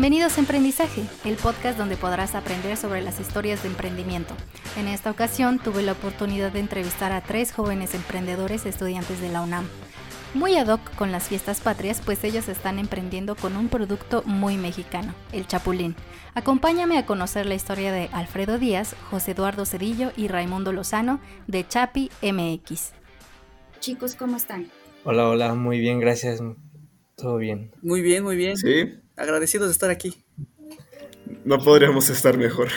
Bienvenidos a Emprendizaje, el podcast donde podrás aprender sobre las historias de emprendimiento. En esta ocasión tuve la oportunidad de entrevistar a tres jóvenes emprendedores estudiantes de la UNAM. Muy ad hoc con las fiestas patrias, pues ellos están emprendiendo con un producto muy mexicano, el chapulín. Acompáñame a conocer la historia de Alfredo Díaz, José Eduardo Cedillo y Raimundo Lozano de Chapi MX. Chicos, ¿cómo están? Hola, hola, muy bien, gracias. Todo bien. Muy bien, muy bien. Sí. Agradecidos de estar aquí. No podríamos estar mejor.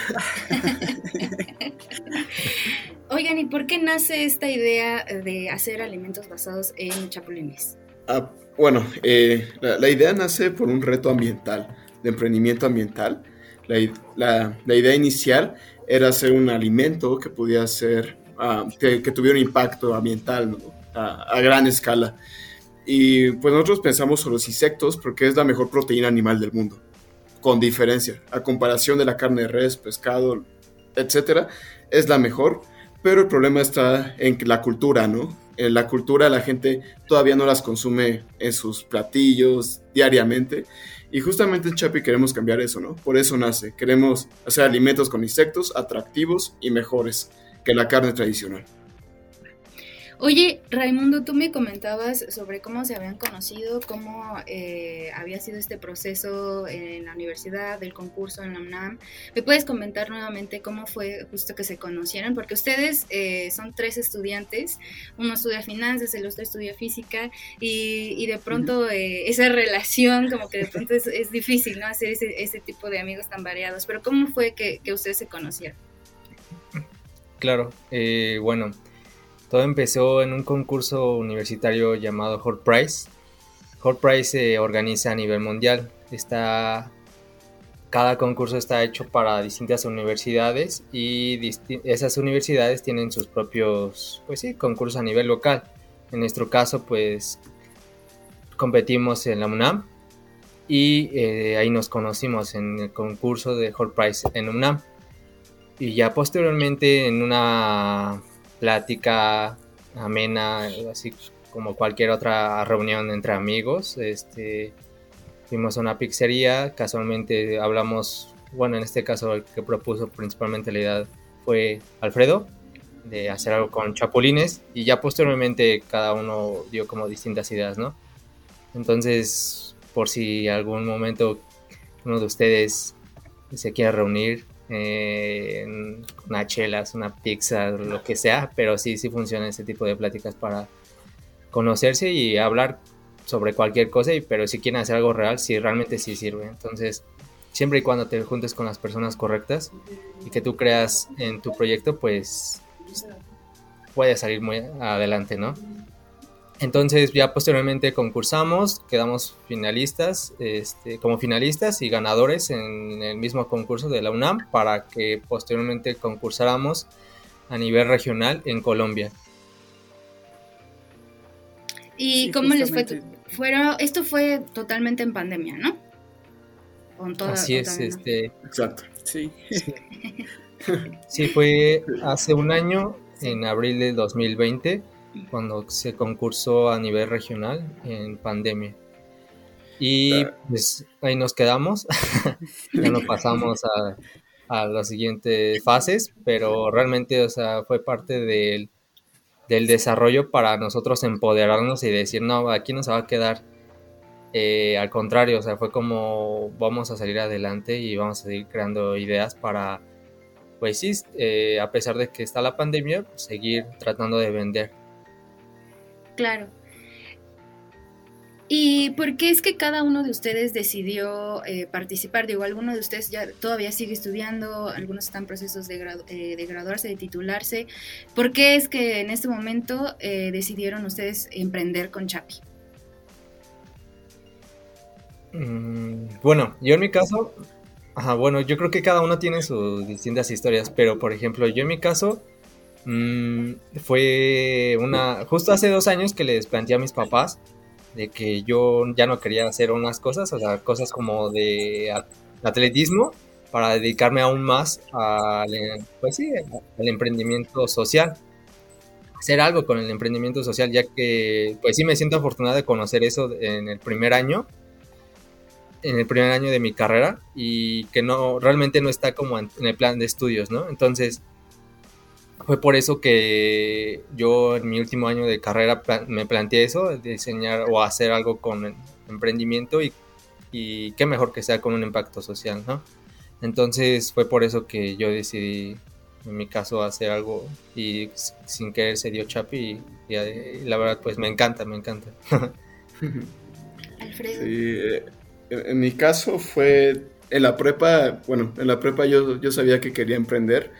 Oigan, ¿y por qué nace esta idea de hacer alimentos basados en chapulines? Ah, bueno, eh, la, idea nace por un reto ambiental, de emprendimiento ambiental. La, idea inicial era hacer un alimento que pudiera ser, ah, que, tuviera un impacto ambiental a gran escala. Y pues nosotros pensamos sobre los insectos porque es la mejor proteína animal del mundo, con diferencia. A comparación de la carne de res, pescado, etcétera, es la mejor. Pero el problema está en la cultura, ¿no? En la cultura la gente todavía no las consume en sus platillos diariamente. Y justamente en Chapi queremos cambiar eso, ¿no? Por eso nace. Queremos hacer alimentos con insectos atractivos y mejores que la carne tradicional. Oye, Raimundo, tú me comentabas sobre cómo se habían conocido, cómo eh, había sido este proceso en la universidad, del concurso en la UNAM. ¿Me puedes comentar nuevamente cómo fue justo que se conocieron? Porque ustedes eh, son tres estudiantes, uno estudia finanzas, el otro estudia física, y, de pronto eh, esa relación, como que de pronto es, difícil, ¿no? Hacer ese, tipo de amigos tan variados. Pero ¿cómo fue que, que ustedes se conocieron? Claro, bueno todo empezó en un concurso universitario llamado Hort Prize. Hort Prize se organiza a nivel mundial. Cada concurso está hecho para distintas universidades y esas universidades tienen sus propios pues sí, concursos a nivel local. En nuestro caso, pues competimos en la UNAM y eh, ahí nos conocimos en el concurso de Hort Prize en UNAM. Y ya posteriormente en una plática amena, así como cualquier otra reunión entre amigos. Este, fuimos a una pizzería, casualmente hablamos, bueno, en este caso el que propuso principalmente la idea fue Alfredo, de hacer algo con chapulines, y ya posteriormente cada uno dio como distintas ideas, ¿no? Entonces, por si algún momento uno de ustedes se quiere reunir, eh, una chelas, una pizza, lo que sea, pero sí, sí funciona ese tipo de pláticas para conocerse y hablar sobre cualquier cosa, y, pero si quieren hacer algo real, sí, realmente sí sirve. Entonces, siempre y cuando te juntes con las personas correctas y que tú creas en tu proyecto, pues puede salir muy adelante, ¿no? Entonces ya posteriormente concursamos, quedamos finalistas, este, como finalistas y ganadores en el mismo concurso de la UNAM para que posteriormente concursáramos a nivel regional en Colombia. ¿Y cómo les fue? Fueron, esto fue totalmente en pandemia, ¿no? Así es, este. Exacto. Sí. sí, fue hace un año, en abril de 2020 cuando se concursó a nivel regional en pandemia. Y pues ahí nos quedamos, ya no pasamos a, a, las siguientes fases, pero realmente, o sea, fue parte del, del desarrollo para nosotros empoderarnos y decir, no, aquí no se va a quedar. Eh, al contrario, o sea, fue como vamos a salir adelante y vamos a seguir creando ideas para, pues sí, eh, a pesar de que está la pandemia, seguir tratando de vender. Claro. ¿Y por qué es que cada uno de ustedes decidió eh, participar? Digo, alguno de ustedes ya todavía sigue estudiando, algunos están en procesos de, eh, de graduarse, de titularse. ¿Por qué es que en este momento eh, decidieron ustedes emprender con Chapi? Mm, bueno, yo en mi caso, ajá, bueno, yo creo que cada uno tiene sus distintas historias, pero por ejemplo, yo en mi caso, Mm, fue una. Justo hace dos años que les planteé a mis papás de que yo ya no quería hacer unas cosas, o sea, cosas como de atletismo, para dedicarme aún más al, pues sí, al emprendimiento social. Hacer algo con el emprendimiento social, ya que, pues sí, me siento afortunado de conocer eso en el primer año. en el primer año de mi carrera y que no realmente no está como en el plan de estudios, ¿no? Entonces fue por eso que yo en mi último año de carrera me planteé eso, diseñar o hacer algo con emprendimiento y, y qué mejor que sea con un impacto social, ¿no? Entonces fue por eso que yo decidí, en mi caso, hacer algo y sin querer se dio Chapi y, la verdad pues me encanta, me encanta. Alfredo. Sí, eh, en mi caso fue en la prepa, bueno, en la prepa yo, yo sabía que quería emprender,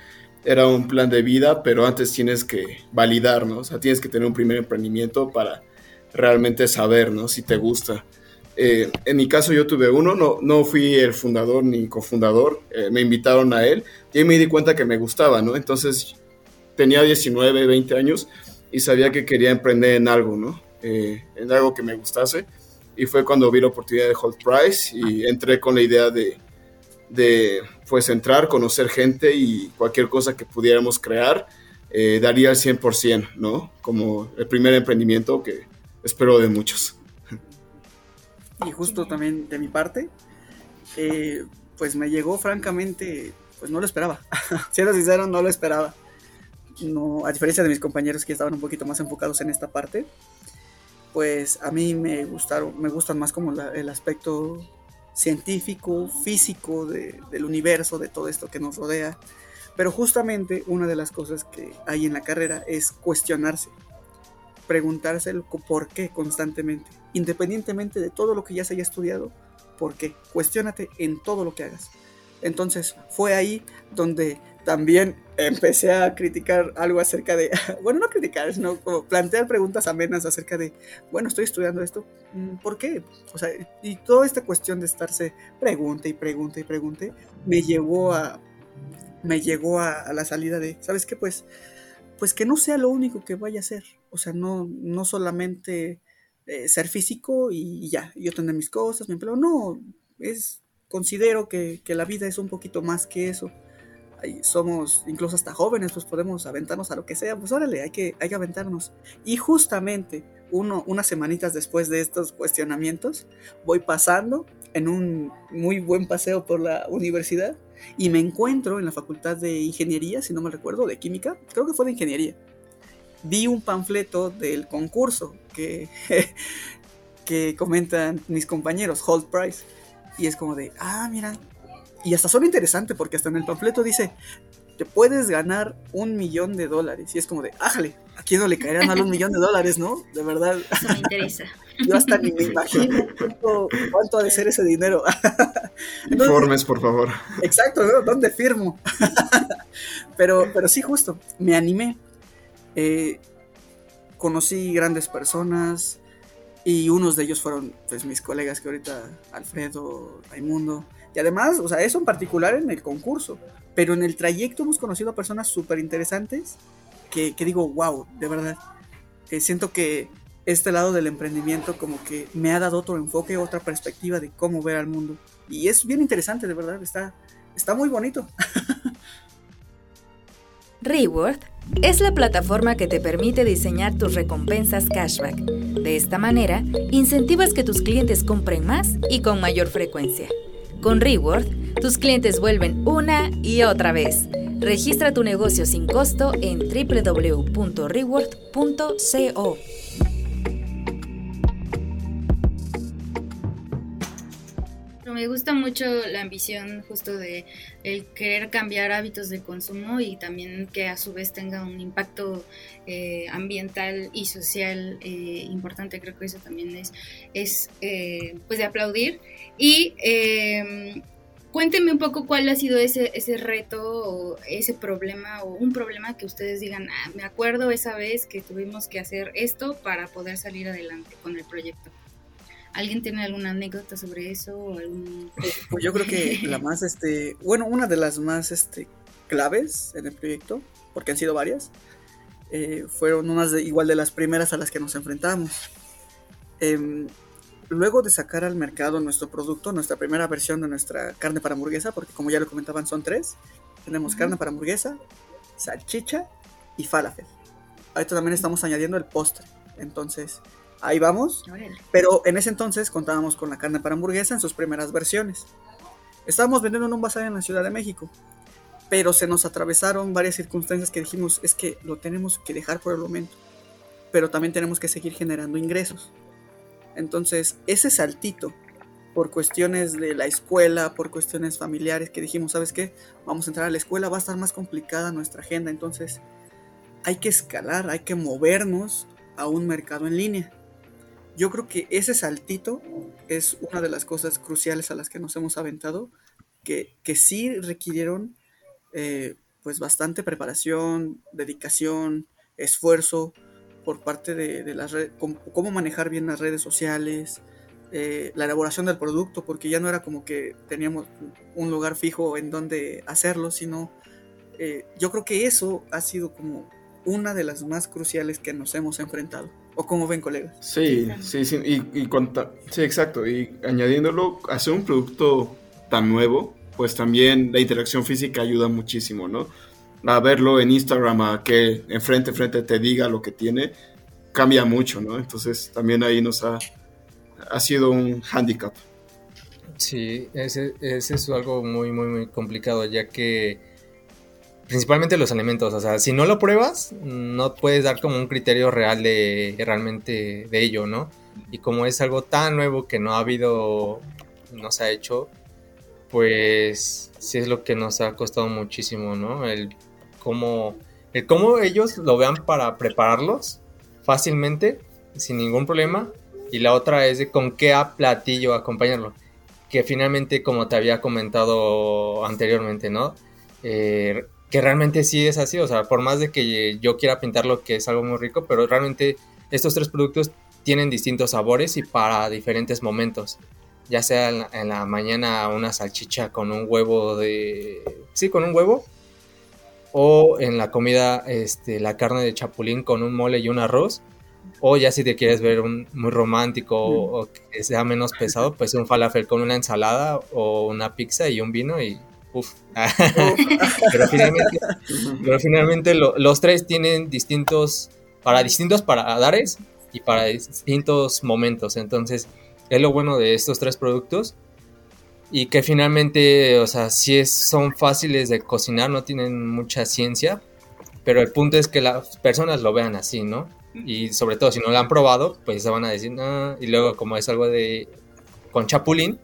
era un plan de vida, pero antes tienes que validar, ¿no? O sea, tienes que tener un primer emprendimiento para realmente saber, ¿no? Si te gusta. Eh, en mi caso yo tuve uno, no, no fui el fundador ni cofundador, eh, me invitaron a él y me di cuenta que me gustaba, ¿no? Entonces tenía 19, 20 años y sabía que quería emprender en algo, ¿no? Eh, en algo que me gustase y fue cuando vi la oportunidad de Hold Price y entré con la idea de, de pues entrar, conocer gente y cualquier cosa que pudiéramos crear, daría el 100%, ¿no? Como el primer emprendimiento que espero de muchos y justo también de mi parte, eh, pues me llegó francamente, pues no lo esperaba. Siendo sincero, no lo esperaba. No, a diferencia de mis compañeros que estaban un poquito más enfocados en esta parte, pues a mí me gustaron, me gustan más como el aspecto científico, físico del universo, de todo esto que nos rodea. Pero justamente una de las cosas que hay en la carrera es cuestionarse, preguntarse el por qué constantemente independientemente de todo lo que ya se haya estudiado, porque cuestionate en todo lo que hagas. Entonces fue ahí donde también empecé a criticar algo acerca de, bueno, no criticar, sino plantear preguntas amenas acerca de, bueno, estoy estudiando esto, mm, ¿por qué? O sea, y toda esta cuestión de estarse pregunte y pregunte y pregunte, me llevó a, me llegó a, la salida de, ¿sabes qué? Pues, pues que no sea lo único que vaya a ser, o sea, no, no solamente eh, ser físico y, ya, yo tener mis cosas, mi empleo. No, es, considero que, la vida es un poquito más que eso. Somos incluso hasta jóvenes, pues podemos aventarnos a lo que sea, pues órale, hay que, hay que aventarnos. Y justamente uno, unas semanitas después de estos cuestionamientos, voy pasando en un muy buen paseo por la universidad y me encuentro en la facultad de ingeniería, si no me recuerdo, de química, creo que fue de ingeniería vi un panfleto del concurso que, que comentan mis compañeros, Hold Price. Y es como de, ah, mira. Y hasta son interesante porque hasta en el panfleto dice, te puedes ganar un millón de dólares. Y es como de, ájale, ¿a quién no le caerán mal un millón de dólares, no? De verdad. Eso me interesa. Yo hasta ni me imagino cuánto, ha de ser ese dinero. Informes, por favor. Exacto, ¿no? ¿dónde firmo? pero, pero sí, justo, me animé. Eh, conocí grandes personas y unos de ellos fueron pues, mis colegas que ahorita, Alfredo, Raimundo, y además, o sea, eso en particular en el concurso, pero en el trayecto hemos conocido a personas súper interesantes que, digo, wow, de verdad, eh, siento que este lado del emprendimiento como que me ha dado otro enfoque, otra perspectiva de cómo ver al mundo. Y es bien interesante, de verdad, está, está muy bonito. Reward es la plataforma que te permite diseñar tus recompensas cashback. De esta manera, incentivas que tus clientes compren más y con mayor frecuencia. Con Reward, tus clientes vuelven una y otra vez. Registra tu negocio sin costo en www.reward.co. me gusta mucho la ambición justo de el querer cambiar hábitos de consumo y también que a su vez tenga un impacto eh, ambiental y social eh, importante. Creo que eso también es, es eh, pues de aplaudir. Y em, cuéntenme un poco cuál ha sido ese, ese reto o ese problema o un problema que ustedes digan, ah, me acuerdo esa vez que tuvimos que hacer esto para poder salir adelante con el proyecto. ¿Alguien tiene alguna anécdota sobre eso? Pues yo creo que la más, este, bueno, una de las más este, claves en el proyecto, porque han sido varias, eh, fueron unas de, igual de las primeras a las que nos enfrentamos. Em, luego de sacar al mercado nuestro producto, nuestra primera versión de nuestra carne para hamburguesa, porque como ya lo comentaban son tres, tenemos carne para hamburguesa, salchicha y falafel. Ahorita también estamos añadiendo el postre. Entonces, ahí vamos. Pero en ese entonces contábamos con la carne para hamburguesa en sus primeras versiones. Estábamos vendiendo en un bazar en la Ciudad de México, pero se nos atravesaron varias circunstancias que dijimos, es que lo tenemos que dejar por el momento, pero también tenemos que seguir generando ingresos. Entonces, ese saltito, por cuestiones de la escuela, por cuestiones familiares, que dijimos, ¿sabes qué? Vamos a entrar a la escuela, va a estar más complicada nuestra agenda, entonces hay que escalar, hay que movernos a un mercado en línea. Yo creo que ese saltito es una de las cosas cruciales a las que nos hemos aventado, que, que sí requirieron eh, pues bastante preparación, dedicación, esfuerzo por parte de, de las redes, cómo, manejar bien las redes sociales, eh, la elaboración del producto, porque ya no era como que teníamos un lugar fijo en donde hacerlo, sino eh, yo creo que eso ha sido como una de las más cruciales que nos hemos enfrentado. ¿O como ven, colegas? Sí, sí, sí, y, y cuanta- sí, exacto. Y añadiéndolo, hacer un producto tan nuevo, pues también la interacción física ayuda muchísimo, ¿no? A verlo en Instagram, a que enfrente, enfrente te diga lo que tiene, cambia mucho, ¿no? Entonces también ahí nos ha, ha sido un handicap. Sí, ese, ese es algo muy, muy, muy complicado, ya que principalmente los alimentos, o sea, si no lo pruebas, no puedes dar como un criterio real de realmente de ello, ¿no? Y como es algo tan nuevo que no ha habido, no se ha hecho, pues sí es lo que nos ha costado muchísimo, ¿no? El cómo, el cómo ellos lo vean para prepararlos fácilmente, sin ningún problema, y la otra es de con qué platillo acompañarlo que finalmente, como te había comentado anteriormente, ¿no? Eh, que realmente sí es así, o sea, por más de que yo quiera pintarlo que es algo muy rico, pero realmente estos tres productos tienen distintos sabores y para diferentes momentos. Ya sea en la, mañana una salchicha con un huevo de... Sí, con un huevo. O en la comida este, la carne de chapulín con un mole y un arroz. O ya si te quieres ver un, muy romántico o que sea menos pesado, pues un falafel con una ensalada o una pizza y un vino y pero finalmente, pero finalmente lo- los tres tienen distintos, para distintos paladares y para distintos momentos. Entonces, es lo bueno de estos tres productos. Y que finalmente, o sea, sí es, son fáciles de cocinar, no tienen mucha ciencia. Pero el punto es que las personas lo vean así, ¿no? Y sobre todo si no lo han probado, pues se van a decir, no. Y luego como es algo de con chapulín,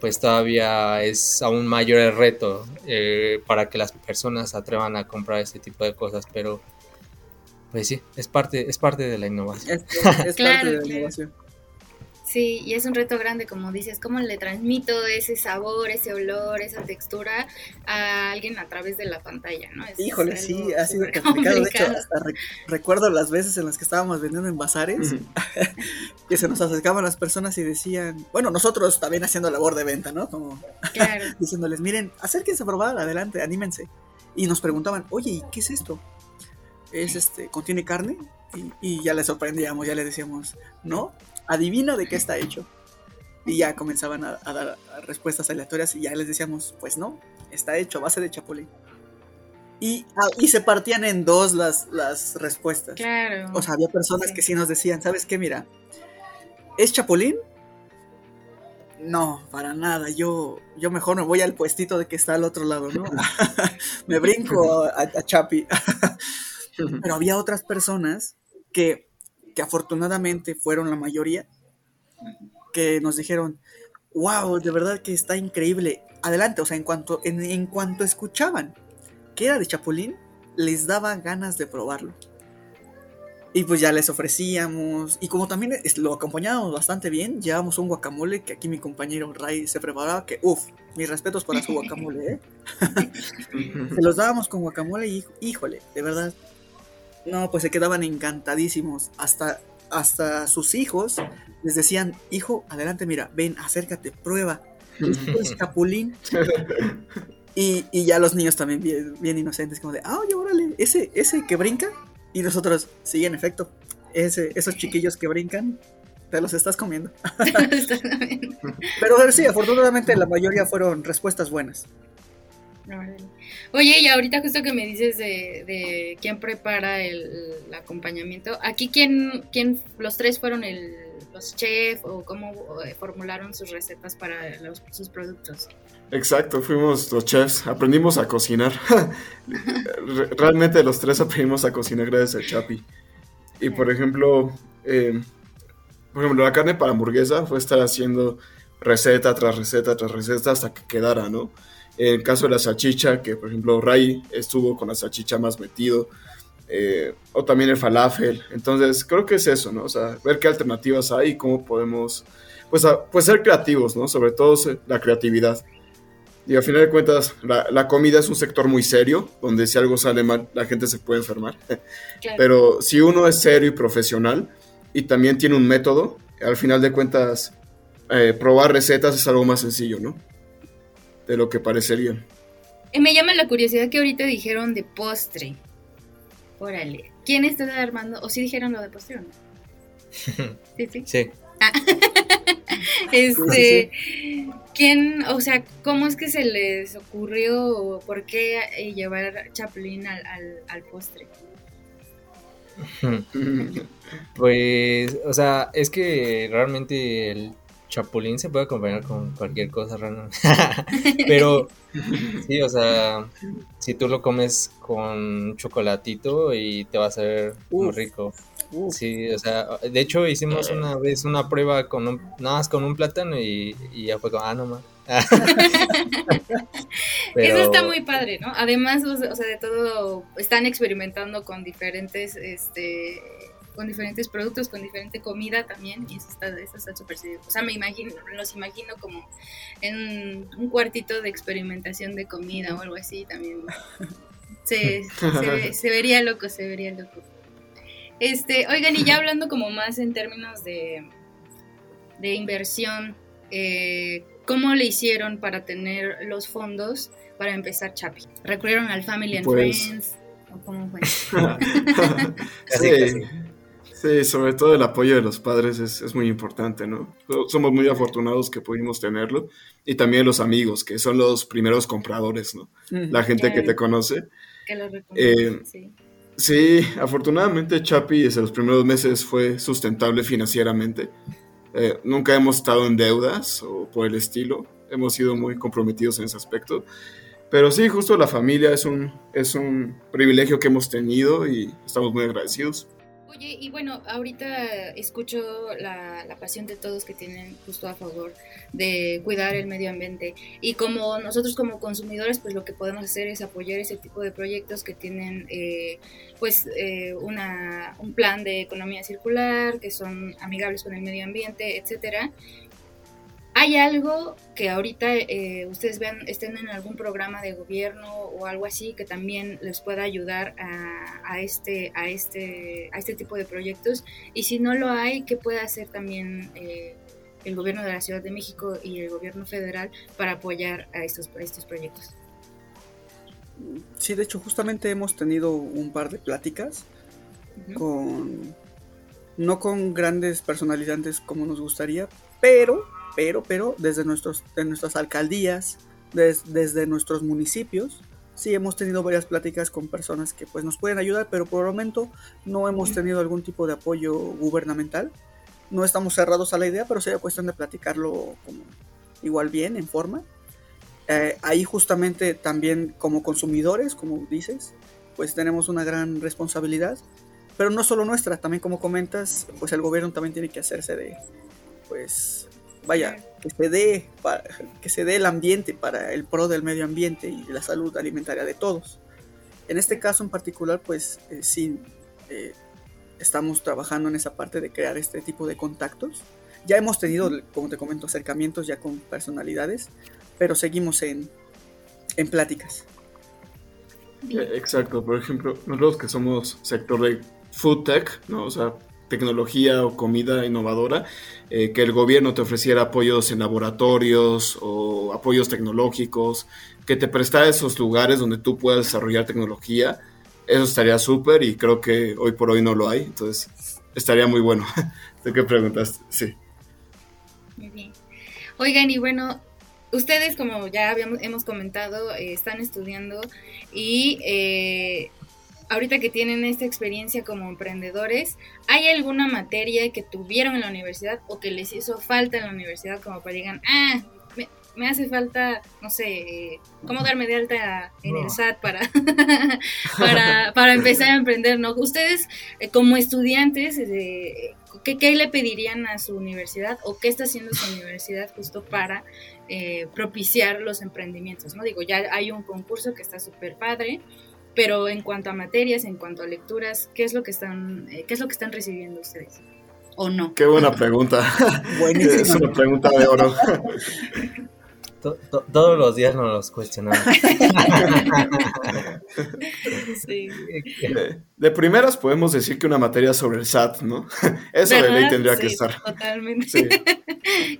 pues todavía es aún mayor el reto eh, para que las personas se atrevan a comprar este tipo de cosas. Pero pues sí, es parte, es parte de la innovación. Es, es- es Claro, parte de la claro. Sí, y es un reto grande, como dices, cómo le transmito ese sabor, ese olor, esa textura a alguien a través de la pantalla, ¿no? Es Híjole, sí, ha sido complicado. De hecho, hasta re- recuerdo las veces en las que estábamos vendiendo en bazares, que se nos acercaban las personas y decían, bueno, nosotros también haciendo labor de venta, ¿no? Como Claro, diciéndoles, miren, acérquense a probar, adelante, anímense. Y nos preguntaban, oye, ¿y qué es esto? ¿Es este, contiene carne? Y, y ya les sorprendíamos, ya les decíamos, no, adivina de qué está hecho. Y ya comenzaban a, a dar respuestas aleatorias y ya les decíamos, pues no, está hecho a base de chapulín. Y, ah, y se partían en dos las, las respuestas. claro. O sea, había personas Sí. que sí nos decían, ¿sabes qué? Mira, ¿es chapulín? No, para nada. Yo, yo mejor me voy al puestito de que está al otro lado, ¿no? me brinco a, a Chapi. Pero había otras personas que, que afortunadamente fueron la mayoría, que nos dijeron, wow, de verdad que está increíble. Adelante, o sea, en cuanto, en, en cuanto escuchaban que era de Chapulín, les daba ganas de probarlo. Y pues ya les ofrecíamos, y como también lo acompañábamos bastante bien, llevábamos un guacamole que aquí mi compañero Ray se preparaba, que uff, mis respetos para su guacamole, ¿eh? Se los dábamos con guacamole y híjole, de verdad. No, pues se quedaban encantadísimos. Hasta, hasta sus hijos les decían, hijo, adelante, mira, ven, acércate, prueba. Esto es chapulín. Y, y ya los niños también bien, bien inocentes, como de, ah, oye, órale, ese, ese que brinca. Y nosotros, sí, en efecto, ese, esos chiquillos que brincan, te los estás comiendo. Pero sí, afortunadamente la mayoría fueron respuestas buenas. Oye, y ahorita justo que me dices de, de quién prepara el, acompañamiento, aquí quién, quién, los tres fueron el, los chefs o cómo eh, formularon sus recetas para sus productos. Exacto, fuimos los chefs, aprendimos a cocinar. Realmente los tres aprendimos a cocinar gracias a Chapi. Y por ejemplo, eh, por ejemplo, la carne para hamburguesa fue estar haciendo receta tras receta tras receta hasta que quedara, ¿no? En el caso de la salchicha, que por ejemplo Ray estuvo con la salchicha más metido, eh, o también el falafel. Entonces, creo que es eso, ¿no? O sea, ver qué alternativas hay y cómo podemos, pues, pues ser creativos, ¿no? Sobre todo la creatividad. Y al final de cuentas, la, comida es un sector muy serio, donde si algo sale mal, la gente se puede enfermar. Pero si uno es serio y profesional y también tiene un método, al final de cuentas, eh, probar recetas es algo más sencillo, ¿no? De lo que parecería. Y me llama la curiosidad que ahorita dijeron de postre. Órale. ¿Quién está armando? ¿O sí dijeron lo de postre o no? sí, sí. Sí. Ah. este, ¿quién, o sea, cómo es que se les ocurrió o por qué eh, llevar chapulín al, al postre? Pues, o sea, es que realmente el chapulín se puede acompañar con cualquier cosa random. Pero sí, o sea, si tú lo comes con un chocolatito y te va a ser muy rico. Sí, o sea, de hecho hicimos una vez una prueba con un, nada más con un plátano y, ya fue como, ah, no más. Eso está muy padre, ¿no? Además, o sea, de todo, están experimentando con diferentes, este, con diferentes productos, con diferente comida también, y eso está eso está súper serio. O sea, me imagino, los imagino como en un cuartito de experimentación de comida o algo así también. Se, se, vería loco, se vería loco. Este, oigan, y ya hablando como más en términos de, de inversión, eh, ¿cómo le hicieron para tener los fondos para empezar Chapi? ¿Recurrieron al Family and pues Friends? ¿O cómo fue? sí. Sí, sobre todo el apoyo de los padres es, muy importante, ¿no? Somos muy afortunados que pudimos tenerlo. Y también los amigos, que son los primeros compradores, ¿no? La gente que te conoce. Que lo eh, sí. Sí, afortunadamente Chapi desde los primeros meses fue sustentable financieramente. Eh, nunca hemos estado en deudas o por el estilo. Hemos sido muy comprometidos en ese aspecto. Pero sí, justo la familia es un, es un privilegio que hemos tenido y estamos muy agradecidos. Oye, y bueno, ahorita escucho la, pasión de todos que tienen justo a favor de cuidar el medio ambiente. Y como nosotros como consumidores, pues lo que podemos hacer es apoyar ese tipo de proyectos que tienen eh, pues eh, una, un plan de economía circular, que son amigables con el medio ambiente, etcétera. ¿Hay algo que ahorita eh, ustedes vean, estén en algún programa de gobierno o algo así que también les pueda ayudar a, este, a, este, a este tipo de proyectos? Y si no lo hay, ¿qué puede hacer también eh, el gobierno de la Ciudad de México y el gobierno federal para apoyar a estos, estos proyectos? Sí, de hecho, justamente hemos tenido un par de pláticas con, no con grandes personalidades como nos gustaría, pero pero, pero desde nuestros, de nuestras alcaldías, desde nuestros municipios, sí hemos tenido varias pláticas con personas que pues nos pueden ayudar, pero por el momento no hemos tenido algún tipo de apoyo gubernamental. No estamos cerrados a la idea, pero sería cuestión de platicarlo como igual bien, en forma. Eh, ahí justamente también como consumidores, como dices, pues tenemos una gran responsabilidad, pero no solo nuestra, también como comentas, pues el gobierno también tiene que hacerse de, pues, vaya, que se dé que se dé el ambiente para el pro del medio ambiente y la salud alimentaria de todos. En este caso en particular, pues eh, sí eh, estamos trabajando en esa parte de crear este tipo de contactos. Ya hemos tenido, como te comento, acercamientos ya con personalidades, pero seguimos en, en pláticas. Eh, exacto, por ejemplo, nosotros que somos sector de food tech, ¿no? O sea, tecnología o comida innovadora, eh, que el gobierno te ofreciera apoyos en laboratorios o apoyos tecnológicos, que te prestara esos lugares donde tú puedas desarrollar tecnología, eso estaría súper y creo que hoy por hoy no lo hay, entonces estaría muy bueno. ¿De qué preguntas? Sí. Muy bien. Oigan, y bueno, ustedes, como ya habíamos, hemos comentado, eh, están estudiando y eh, ahorita que tienen esta experiencia como emprendedores, ¿hay alguna materia que tuvieron en la universidad o que les hizo falta en la universidad como para digan, ah, me, hace falta, no sé, eh, cómo darme de alta en el SAT para, para, para, empezar a emprender, ¿no? Ustedes como estudiantes, ¿qué, ¿qué le pedirían a su universidad o qué está haciendo su universidad justo para eh, propiciar los emprendimientos, ¿no? Digo, ya hay un concurso que está súper padre, pero en cuanto a materias, en cuanto a lecturas, ¿qué es lo que están, eh, qué es lo que están recibiendo ustedes? ¿O no? Qué buena pregunta. es una pregunta de oro. todos los días nos los cuestionamos. de, primeras podemos decir que una materia sobre el SAT, ¿no? Eso de ley tendría que estar. Totalmente.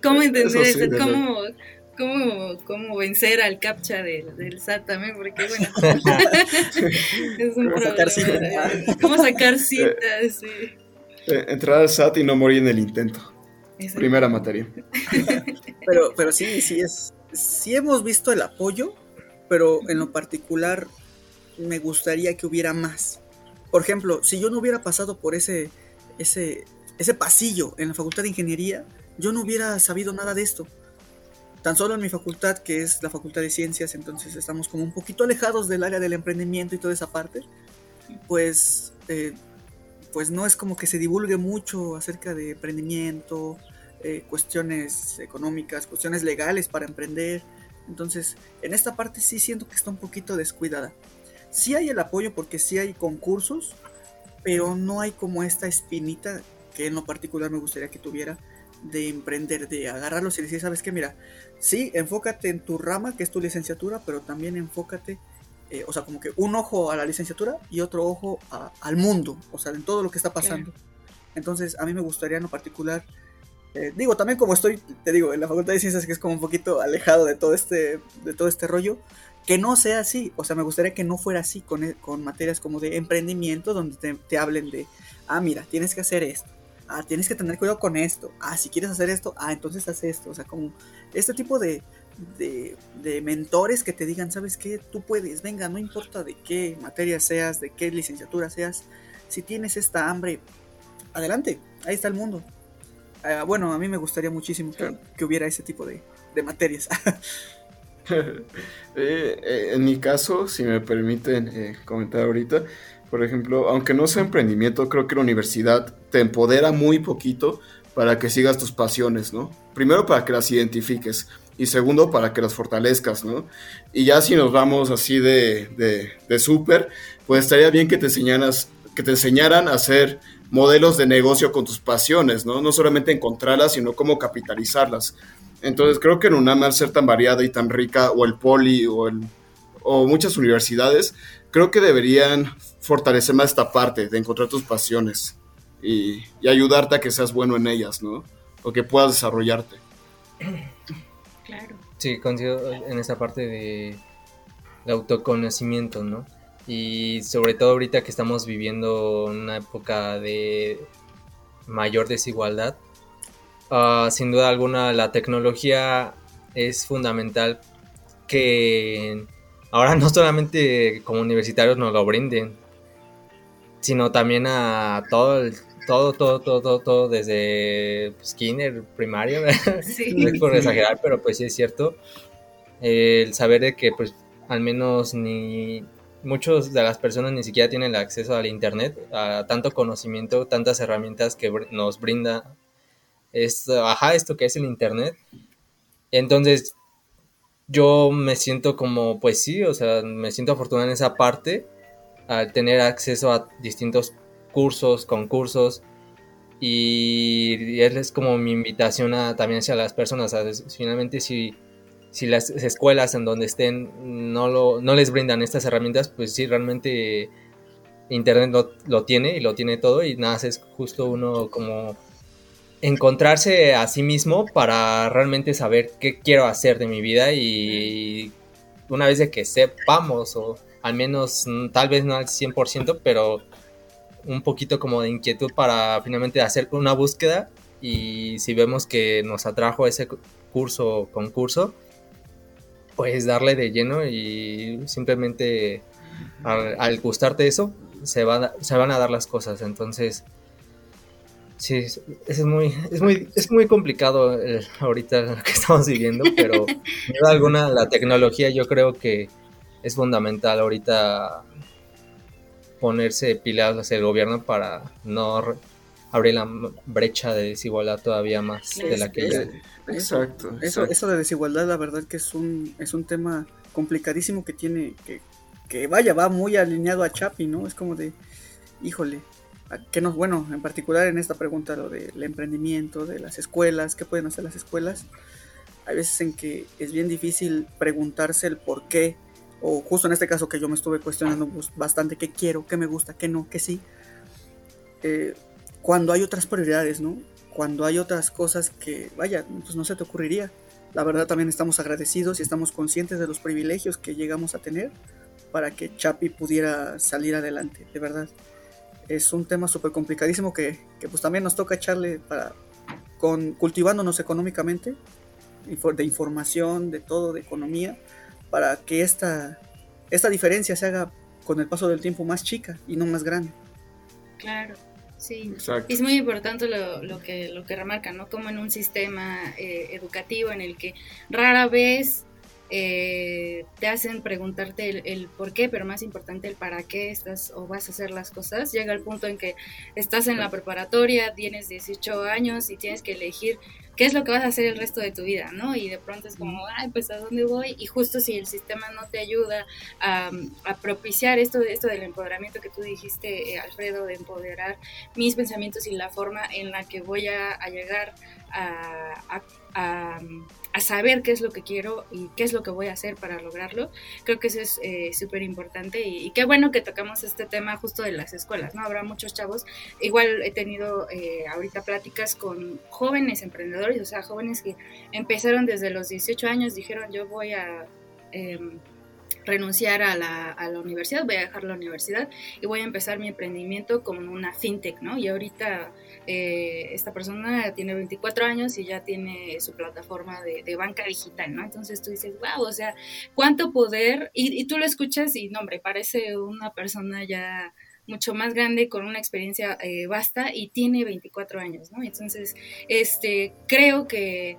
¿Cómo entender eso? ¿Cómo, cómo, cómo vencer al captcha del, del SAT también, porque bueno, es un ¿Cómo Sacar cita? ¿Cómo sacar citas? Sí. Eh, entrar al SAT y no morir en el intento. Primera materia. Pero, pero sí, sí es, sí hemos visto el apoyo, pero en lo particular me gustaría que hubiera más. Por ejemplo, si yo no hubiera pasado por ese, ese, ese pasillo en la Facultad de Ingeniería, yo no hubiera sabido nada de esto tan solo en mi facultad, que es la Facultad de Ciencias, entonces estamos como un poquito alejados del área del emprendimiento y toda esa parte, pues, eh, pues no es como que se divulgue mucho acerca de emprendimiento, eh, cuestiones económicas, cuestiones legales para emprender. Entonces, en esta parte sí siento que está un poquito descuidada. Sí hay el apoyo porque sí hay concursos, pero no hay como esta espinita que en lo particular me gustaría que tuviera de emprender, de agarrarlos y decir, ¿sabes qué? Mira, sí, enfócate en tu rama, que es tu licenciatura, pero también enfócate, eh, o sea, como que un ojo a la licenciatura y otro ojo al mundo, o sea, en todo lo que está pasando. Entonces, a mí me gustaría en lo particular, eh, digo, también como estoy, te digo, en la Facultad de Ciencias, que es como un poquito alejado de todo este, de todo este rollo, que no sea así, o sea, me gustaría que no fuera así con, con materias como de emprendimiento, donde te, te hablen de, ah, mira, tienes que hacer esto ah, tienes que tener cuidado con esto, ah, si quieres hacer esto, ah, entonces haz esto, o sea, como este tipo de, de, mentores que te digan, ¿sabes qué? Tú puedes, venga, no importa de qué materia seas, de qué licenciatura seas, si tienes esta hambre, adelante, ahí está el mundo. Ah, bueno, a mí me gustaría muchísimo que, hubiera ese tipo de, materias. Eh, eh, en mi caso, si me permiten eh, comentar ahorita, por ejemplo, aunque no sea emprendimiento, creo que la universidad te empodera muy poquito para que sigas tus pasiones, ¿no? Primero para que las identifiques y segundo para que las fortalezcas, ¿no? Y ya si nos vamos así de, de, súper, pues estaría bien que te, enseñaras, que te enseñaran a hacer modelos de negocio con tus pasiones, ¿no? No solamente encontrarlas, sino cómo capitalizarlas. Entonces creo que en UNAM, al ser tan variada y tan rica, o el Poli, o, el, o muchas universidades, creo que deberían fortalecer más esta parte de encontrar tus pasiones y, ayudarte a que seas bueno en ellas, ¿no? O que puedas desarrollarte. Claro. Sí, coincido en esa parte de, autoconocimiento, ¿no? Y sobre todo ahorita que estamos viviendo una época de mayor desigualdad, ah, sin duda alguna la tecnología es fundamental que ahora no solamente como universitarios nos lo brinden, sino también a todo el, todo, todo, todo, todo, desde pues, kinder, primario, no es por exagerar, pero pues sí es cierto, el saber de que pues al menos ni muchos de las personas ni siquiera tienen acceso al internet, a tanto conocimiento, tantas herramientas que nos brinda esto, ajá, esto que es el internet. Entonces, yo me siento como, pues sí, o sea, me siento afortunado en esa parte al tener acceso a distintos cursos, concursos y es como mi invitación a, también hacia las personas. Finalmente si, si las escuelas en donde estén no, lo, no les brindan estas herramientas, pues sí, realmente Internet lo, lo tiene y lo tiene todo y nada, es justo uno como encontrarse a sí mismo para realmente saber qué quiero hacer de mi vida y una vez que sepamos o al menos mm, tal vez no al 100%, pero un poquito como de inquietud para finalmente hacer una búsqueda y si vemos que nos atrajo ese curso o concurso, pues darle de lleno y simplemente al, gustarte eso, se, va, se van a dar las cosas. Entonces, sí, es, muy, es muy, es muy complicado ahorita lo que estamos viviendo, pero sin duda alguna la tecnología yo creo que es fundamental ahorita ponerse pilas hacia el gobierno para no abrir la brecha de desigualdad todavía más de la que ya. Exacto, Eso, eso de desigualdad, la verdad que es un, es un tema complicadísimo que tiene, que, que vaya, va muy alineado a Chapi, ¿no? Es como de, híjole, que nos, bueno, en particular en esta pregunta, lo del emprendimiento, de las escuelas, ¿qué pueden hacer las escuelas? Hay veces en que es bien difícil preguntarse el por qué, o justo en este caso que yo me estuve cuestionando pues, bastante qué quiero, qué me gusta, qué no, qué sí. Eh, cuando hay otras prioridades, ¿no? Cuando hay otras cosas que, vaya, pues no se te ocurriría. La verdad también estamos agradecidos y estamos conscientes de los privilegios que llegamos a tener para que Chapi pudiera salir adelante, de verdad. Es un tema súper complicadísimo que, que, pues también nos toca echarle para, con, cultivándonos económicamente, de información, de todo, de economía, para que esta, esta diferencia se haga con el paso del tiempo más chica y no más grande. Claro. Sí, es muy importante lo, lo, que, lo que remarcan, ¿no? Como en un sistema eh, educativo en el que rara vez eh, te hacen preguntarte el, el, por qué, pero más importante el para qué estás o vas a hacer las cosas. Llega el punto en que estás en la preparatoria, tienes 18 años y tienes que elegir qué es lo que vas a hacer el resto de tu vida, ¿no? Y de pronto es como, ay, pues a dónde voy. Y justo si el sistema no te ayuda a, propiciar esto, esto del empoderamiento que tú dijiste, eh, Alfredo, de empoderar mis pensamientos y la forma en la que voy a, llegar a saber qué es lo que quiero y qué es lo que voy a hacer para lograrlo. Creo que eso es eh, súper importante y, qué bueno que tocamos este tema justo de las escuelas, ¿no? Habrá muchos chavos, igual he tenido eh, ahorita pláticas con jóvenes emprendedores, o sea, jóvenes que empezaron desde los 18 años, dijeron yo voy a... Em, renunciar a la, a la, universidad, voy a dejar la universidad y voy a empezar mi emprendimiento como una fintech, ¿no? Y ahorita eh, esta persona tiene 24 años y ya tiene su plataforma de, banca digital, ¿no? Entonces tú dices, wow, o sea, cuánto poder, y, tú lo escuchas y, no, hombre, parece una persona ya mucho más grande con una experiencia eh, vasta y tiene 24 años, ¿no? Entonces, este, creo que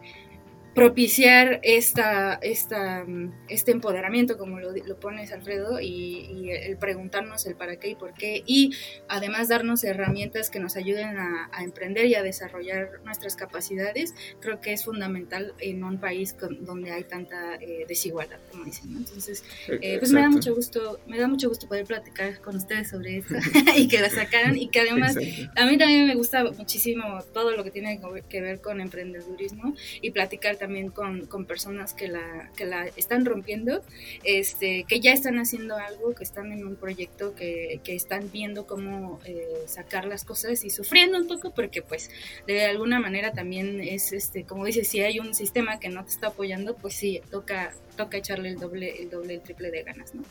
propiciar esta, esta, este empoderamiento, como lo, lo pones Alfredo, y, el preguntarnos el para qué y por qué, y además darnos herramientas que nos ayuden a, emprender y a desarrollar nuestras capacidades, creo que es fundamental en un país donde hay tanta eh, desigualdad, como dicen. Entonces, eh, pues me da mucho gusto, me da mucho gusto poder platicar con ustedes sobre esto y que la sacaran y que además a mí también me gusta muchísimo todo lo que tiene que ver con emprendedurismo y platicar también con, con, personas que la, que la están rompiendo, este, que ya están haciendo algo, que están en un proyecto, que, que están viendo cómo eh, sacar las cosas y sufriendo un poco porque pues de alguna manera también es, este, como dices, si hay un sistema que no te está apoyando, pues sí, toca toca echarle el doble, el doble, el triple de ganas, ¿no?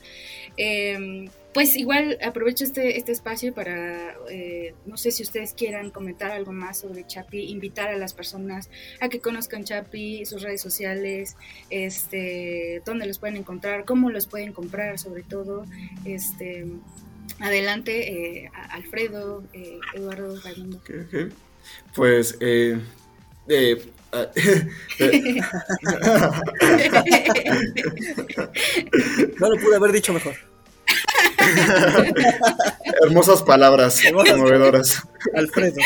Em, pues igual aprovecho este, este espacio para, eh, no sé si ustedes quieran comentar algo más sobre Chapi, invitar a las personas a que conozcan Chapi, sus redes sociales, este, dónde los pueden encontrar, cómo los pueden comprar sobre todo, este, adelante, eh, Alfredo, eh, Eduardo, Raimundo. Pues eh, no lo pude haber dicho mejor. Hermosas palabras, movedoras. Alfredo.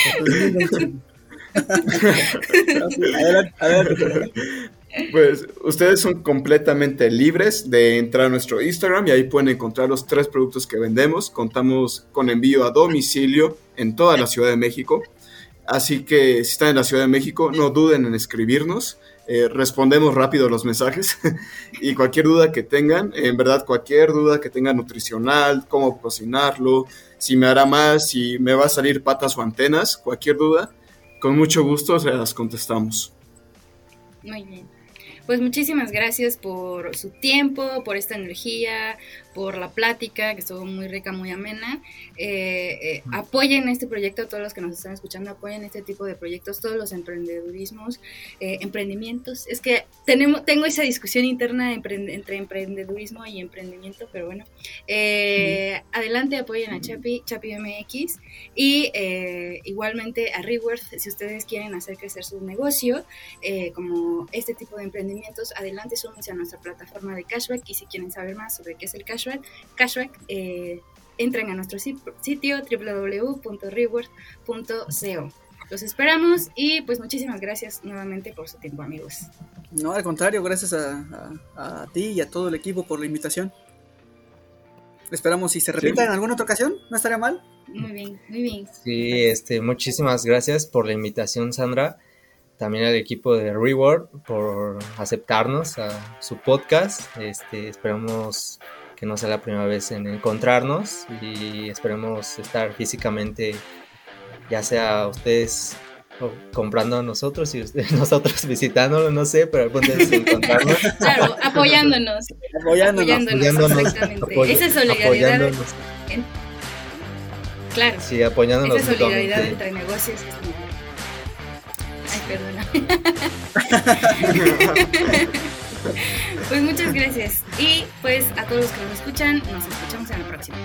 adelante, Pues ustedes son completamente libres de entrar a nuestro Instagram y ahí pueden encontrar los tres productos que vendemos. Contamos con envío a domicilio en toda la Ciudad de México. Así que si están en la Ciudad de México, no duden en escribirnos. Eh, respondemos rápido los mensajes y cualquier duda que tengan, en verdad cualquier duda que tengan nutricional, cómo cocinarlo, si me hará más, si me va a salir patas o antenas, cualquier duda, con mucho gusto se las contestamos. Muy bien. Pues muchísimas gracias por su tiempo, por esta energía, por la plática, que estuvo muy rica, muy amena. Eh, eh, apoyen este proyecto, todos los que nos están escuchando, apoyen este tipo de proyectos, todos los emprendedurismos, eh, emprendimientos. Es que tenemos, tengo esa discusión interna entre emprendedurismo y emprendimiento, pero bueno. Adelante, apoyen a Chapi, Chapi MX y igualmente a Reworth, si ustedes quieren hacer crecer su negocio, como este tipo de emprendimientos, adelante, súmense a nuestra plataforma de cashback y si quieren saber más sobre qué es el cashback, cashback, eh, entren a nuestro sitio www.reward.co. Los esperamos y pues muchísimas gracias nuevamente por su tiempo amigos. No, al contrario, gracias a, ti y a todo el equipo por la invitación. Esperamos si se repita en alguna otra ocasión, no estaría mal. Muy bien, muy bien. Sí, este, muchísimas gracias por la invitación, Sandra. También al equipo de Reward por aceptarnos a su podcast. Este, esperamos que no sea la primera vez en encontrarnos y esperemos estar físicamente, ya sea ustedes comprando a nosotros y ustedes, nosotros visitándolo, no sé, pero al encontrarnos. Claro, apoyándonos. Apoyándonos. apoyándonos, Esa solidaridad. claro. Sí, apoyándonos. Esa solidaridad entre negocios Ay, perdona. Pues muchas gracias. Y pues a todos los que nos escuchan, nos escuchamos en la próxima.